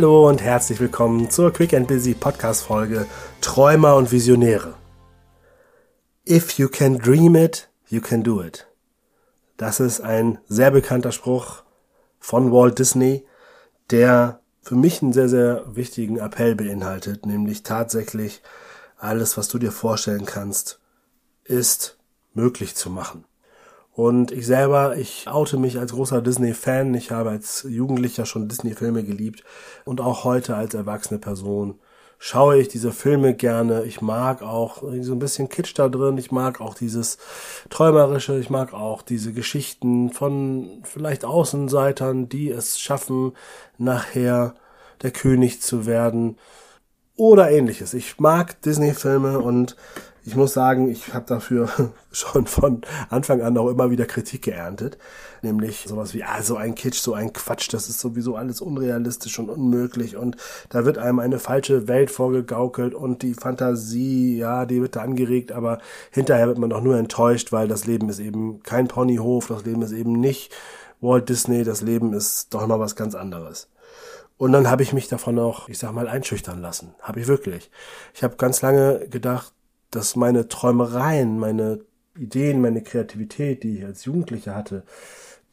Hallo und herzlich willkommen zur Quick and Busy Podcast Folge Träumer und Visionäre. If you can dream it, you can do it. Das ist ein sehr bekannter Spruch von Walt Disney, der für mich einen sehr, sehr wichtigen Appell beinhaltet, nämlich tatsächlich alles, was du dir vorstellen kannst, ist möglich zu machen. Und ich selber, ich oute mich als großer Disney-Fan. Ich habe als Jugendlicher schon Disney-Filme geliebt und auch heute als erwachsene Person schaue ich diese Filme gerne. Ich mag auch so ein bisschen Kitsch da drin. Ich mag auch dieses Träumerische. Ich mag auch diese Geschichten von vielleicht Außenseitern, die es schaffen, nachher der König zu werden oder ähnliches. Ich mag Disney-Filme und ich muss sagen, ich habe dafür schon von Anfang an auch immer wieder Kritik geerntet. Nämlich sowas wie, ah, so ein Kitsch, so ein Quatsch, das ist sowieso alles unrealistisch und unmöglich und da wird einem eine falsche Welt vorgegaukelt und die Fantasie, ja, die wird da angeregt, aber hinterher wird man doch nur enttäuscht, weil das Leben ist eben kein Ponyhof, das Leben ist eben nicht Walt Disney, das Leben ist doch mal was ganz anderes. Und dann habe ich mich davon auch, ich sag mal, einschüchtern lassen. Habe ich wirklich. Ich habe ganz lange gedacht, dass meine Träumereien, meine Ideen, meine Kreativität, die ich als Jugendlicher hatte,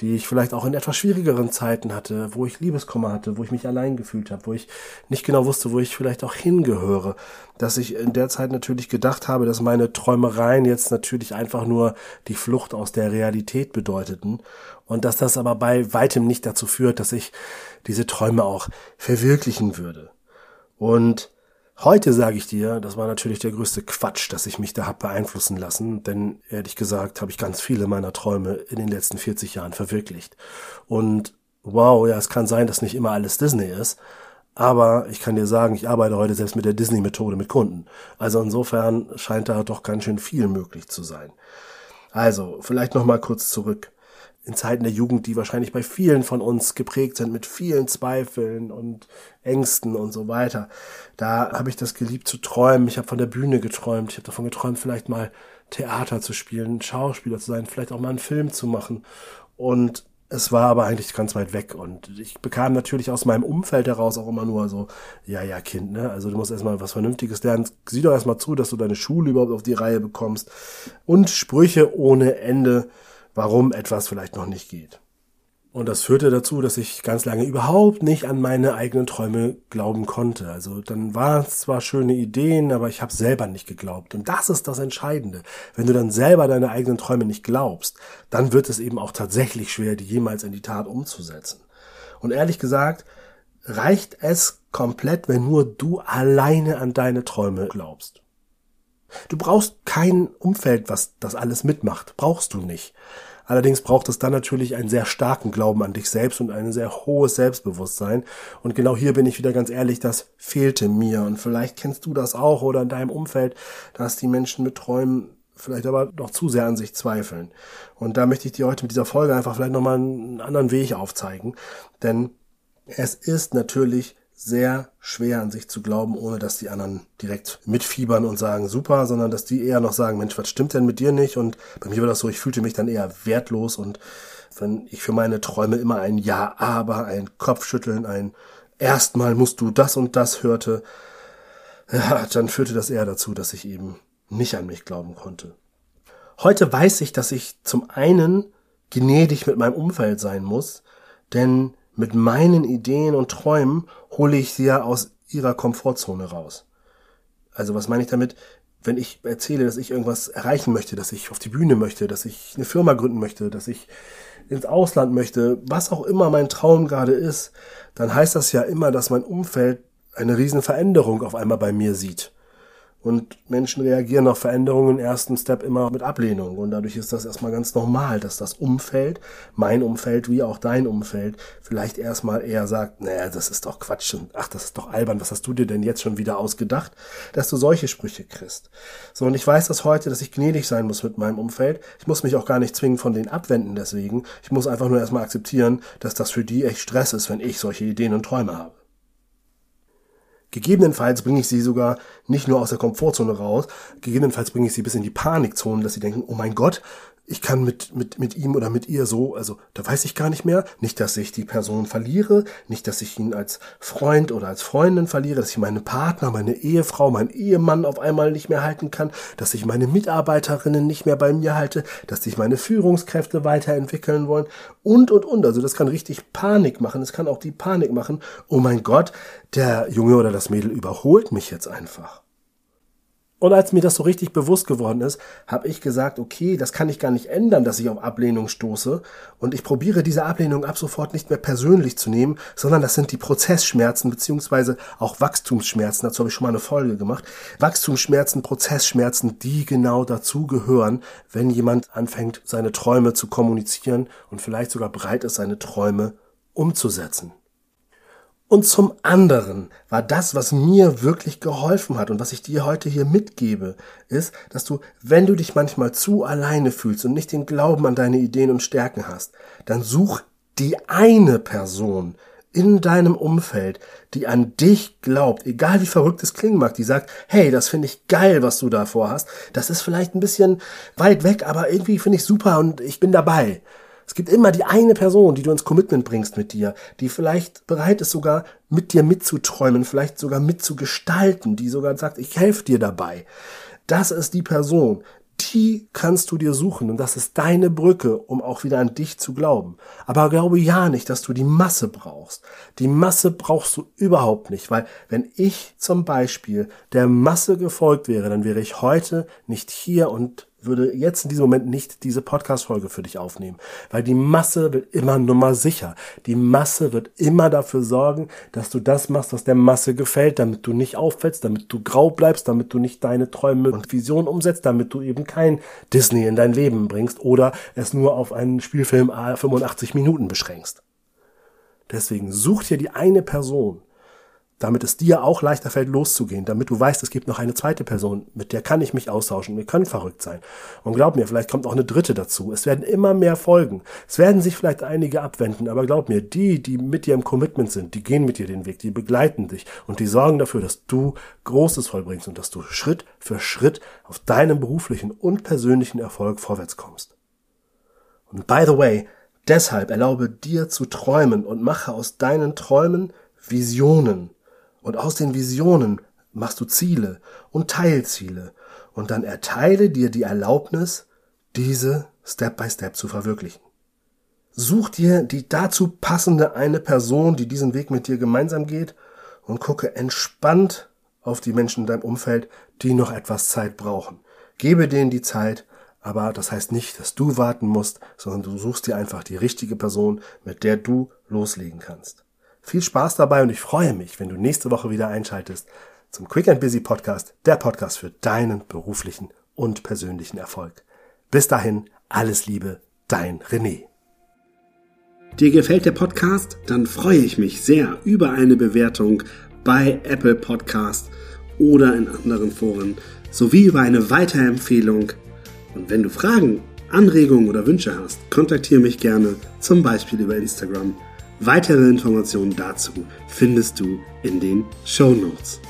die ich vielleicht auch in etwas schwierigeren Zeiten hatte, wo ich Liebeskummer hatte, wo ich mich allein gefühlt habe, wo ich nicht genau wusste, wo ich vielleicht auch hingehöre, dass ich in der Zeit natürlich gedacht habe, dass meine Träumereien jetzt natürlich einfach nur die Flucht aus der Realität bedeuteten und dass das aber bei weitem nicht dazu führt, dass ich diese Träume auch verwirklichen würde. Und Heute sage ich dir, das war natürlich der größte Quatsch, dass ich mich da hab beeinflussen lassen, denn ehrlich gesagt habe ich ganz viele meiner Träume in den letzten 40 Jahren verwirklicht. Und wow, ja, es kann sein, dass nicht immer alles Disney ist, aber ich kann dir sagen, ich arbeite heute selbst mit der Disney-Methode mit Kunden. Also insofern scheint da doch ganz schön viel möglich zu sein. Also, vielleicht noch mal kurz zurück in Zeiten der Jugend, die wahrscheinlich bei vielen von uns geprägt sind mit vielen Zweifeln und Ängsten und so weiter. Da habe ich das geliebt zu träumen. Ich habe von der Bühne geträumt. Ich habe davon geträumt, vielleicht mal Theater zu spielen, Schauspieler zu sein, vielleicht auch mal einen Film zu machen. Und es war aber eigentlich ganz weit weg und ich bekam natürlich aus meinem Umfeld heraus auch immer nur so, ja, ja, Kind, ne? Also du musst erstmal was Vernünftiges lernen. Sieh doch erstmal zu, dass du deine Schule überhaupt auf die Reihe bekommst. Und Sprüche ohne Ende warum etwas vielleicht noch nicht geht. Und das führte dazu, dass ich ganz lange überhaupt nicht an meine eigenen Träume glauben konnte. Also dann waren es zwar schöne Ideen, aber ich habe selber nicht geglaubt. Und das ist das Entscheidende. Wenn du dann selber deine eigenen Träume nicht glaubst, dann wird es eben auch tatsächlich schwer, die jemals in die Tat umzusetzen. Und ehrlich gesagt, reicht es komplett, wenn nur du alleine an deine Träume glaubst. Du brauchst kein Umfeld, was das alles mitmacht. Brauchst du nicht. Allerdings braucht es dann natürlich einen sehr starken Glauben an dich selbst und ein sehr hohes Selbstbewusstsein. Und genau hier bin ich wieder ganz ehrlich, das fehlte mir. Und vielleicht kennst du das auch oder in deinem Umfeld, dass die Menschen mit Träumen vielleicht aber noch zu sehr an sich zweifeln. Und da möchte ich dir heute mit dieser Folge einfach vielleicht nochmal einen anderen Weg aufzeigen. Denn es ist natürlich sehr schwer an sich zu glauben, ohne dass die anderen direkt mitfiebern und sagen super, sondern dass die eher noch sagen, Mensch, was stimmt denn mit dir nicht? Und bei mir war das so, ich fühlte mich dann eher wertlos und wenn ich für meine Träume immer ein Ja, aber, ein Kopfschütteln, ein erstmal musst du das und das hörte, ja, dann führte das eher dazu, dass ich eben nicht an mich glauben konnte. Heute weiß ich, dass ich zum einen gnädig mit meinem Umfeld sein muss, denn mit meinen Ideen und Träumen hole ich sie ja aus ihrer Komfortzone raus. Also was meine ich damit? Wenn ich erzähle, dass ich irgendwas erreichen möchte, dass ich auf die Bühne möchte, dass ich eine Firma gründen möchte, dass ich ins Ausland möchte, was auch immer mein Traum gerade ist, dann heißt das ja immer, dass mein Umfeld eine riesen Veränderung auf einmal bei mir sieht. Und Menschen reagieren auf Veränderungen im ersten Step immer mit Ablehnung. Und dadurch ist das erstmal ganz normal, dass das Umfeld, mein Umfeld wie auch dein Umfeld, vielleicht erstmal eher sagt, naja, das ist doch Quatsch und ach, das ist doch albern, was hast du dir denn jetzt schon wieder ausgedacht, dass du solche Sprüche kriegst. So, und ich weiß das heute, dass ich gnädig sein muss mit meinem Umfeld. Ich muss mich auch gar nicht zwingen von denen abwenden deswegen. Ich muss einfach nur erstmal akzeptieren, dass das für die echt Stress ist, wenn ich solche Ideen und Träume habe. Gegebenenfalls bringe ich sie sogar nicht nur aus der Komfortzone raus, gegebenenfalls bringe ich sie bis in die Panikzone, dass sie denken, oh mein Gott, ich kann mit, mit, mit ihm oder mit ihr so, also da weiß ich gar nicht mehr. Nicht, dass ich die Person verliere, nicht, dass ich ihn als Freund oder als Freundin verliere, dass ich meine Partner, meine Ehefrau, meinen Ehemann auf einmal nicht mehr halten kann, dass ich meine Mitarbeiterinnen nicht mehr bei mir halte, dass sich meine Führungskräfte weiterentwickeln wollen und, und, und. Also das kann richtig Panik machen. Es kann auch die Panik machen, oh mein Gott, der Junge oder das Mädel überholt mich jetzt einfach. Und als mir das so richtig bewusst geworden ist, habe ich gesagt, okay, das kann ich gar nicht ändern, dass ich auf Ablehnung stoße. Und ich probiere diese Ablehnung ab sofort nicht mehr persönlich zu nehmen, sondern das sind die Prozessschmerzen beziehungsweise auch Wachstumsschmerzen. Dazu habe ich schon mal eine Folge gemacht. Wachstumsschmerzen, Prozessschmerzen, die genau dazu gehören, wenn jemand anfängt, seine Träume zu kommunizieren und vielleicht sogar bereit ist, seine Träume umzusetzen. Und zum anderen war das, was mir wirklich geholfen hat und was ich dir heute hier mitgebe, ist, dass du, wenn du dich manchmal zu alleine fühlst und nicht den Glauben an deine Ideen und Stärken hast, dann such die eine Person in deinem Umfeld, die an dich glaubt, egal wie verrückt es klingen mag, die sagt, hey, das finde ich geil, was du da vorhast. Das ist vielleicht ein bisschen weit weg, aber irgendwie finde ich super und ich bin dabei. Es gibt immer die eine Person, die du ins Commitment bringst mit dir, die vielleicht bereit ist, sogar mit dir mitzuträumen, vielleicht sogar mitzugestalten, die sogar sagt, ich helfe dir dabei. Das ist die Person, die kannst du dir suchen und das ist deine Brücke, um auch wieder an dich zu glauben. Aber glaube ja nicht, dass du die Masse brauchst. Die Masse brauchst du überhaupt nicht, weil wenn ich zum Beispiel der Masse gefolgt wäre, dann wäre ich heute nicht hier und würde jetzt in diesem Moment nicht diese Podcast-Folge für dich aufnehmen, weil die Masse wird immer Nummer sicher. Die Masse wird immer dafür sorgen, dass du das machst, was der Masse gefällt, damit du nicht auffällst, damit du grau bleibst, damit du nicht deine Träume und Visionen umsetzt, damit du eben kein Disney in dein Leben bringst oder es nur auf einen Spielfilm 85 Minuten beschränkst. Deswegen such dir die eine Person, damit es dir auch leichter fällt, loszugehen, damit du weißt, es gibt noch eine zweite Person, mit der kann ich mich austauschen, wir können verrückt sein. Und glaub mir, vielleicht kommt auch eine dritte dazu. Es werden immer mehr folgen. Es werden sich vielleicht einige abwenden, aber glaub mir, die, die mit dir im Commitment sind, die gehen mit dir den Weg, die begleiten dich und die sorgen dafür, dass du Großes vollbringst und dass du Schritt für Schritt auf deinem beruflichen und persönlichen Erfolg vorwärts kommst. Und by the way, deshalb erlaube dir zu träumen und mache aus deinen Träumen Visionen und aus den Visionen machst du Ziele und Teilziele. Und dann erteile dir die Erlaubnis, diese Step by Step zu verwirklichen. Such dir die dazu passende eine Person, die diesen Weg mit dir gemeinsam geht und gucke entspannt auf die Menschen in deinem Umfeld, die noch etwas Zeit brauchen. Gebe denen die Zeit, aber das heißt nicht, dass du warten musst, sondern du suchst dir einfach die richtige Person, mit der du loslegen kannst. Viel Spaß dabei und ich freue mich, wenn du nächste Woche wieder einschaltest zum Quick and Busy Podcast, der Podcast für deinen beruflichen und persönlichen Erfolg. Bis dahin, alles Liebe, dein René. Dir gefällt der Podcast? Dann freue ich mich sehr über eine Bewertung bei Apple Podcast oder in anderen Foren sowie über eine Weiterempfehlung. Und wenn du Fragen, Anregungen oder Wünsche hast, kontaktiere mich gerne, zum Beispiel über Instagram Weitere Informationen dazu findest du in den Show Notes.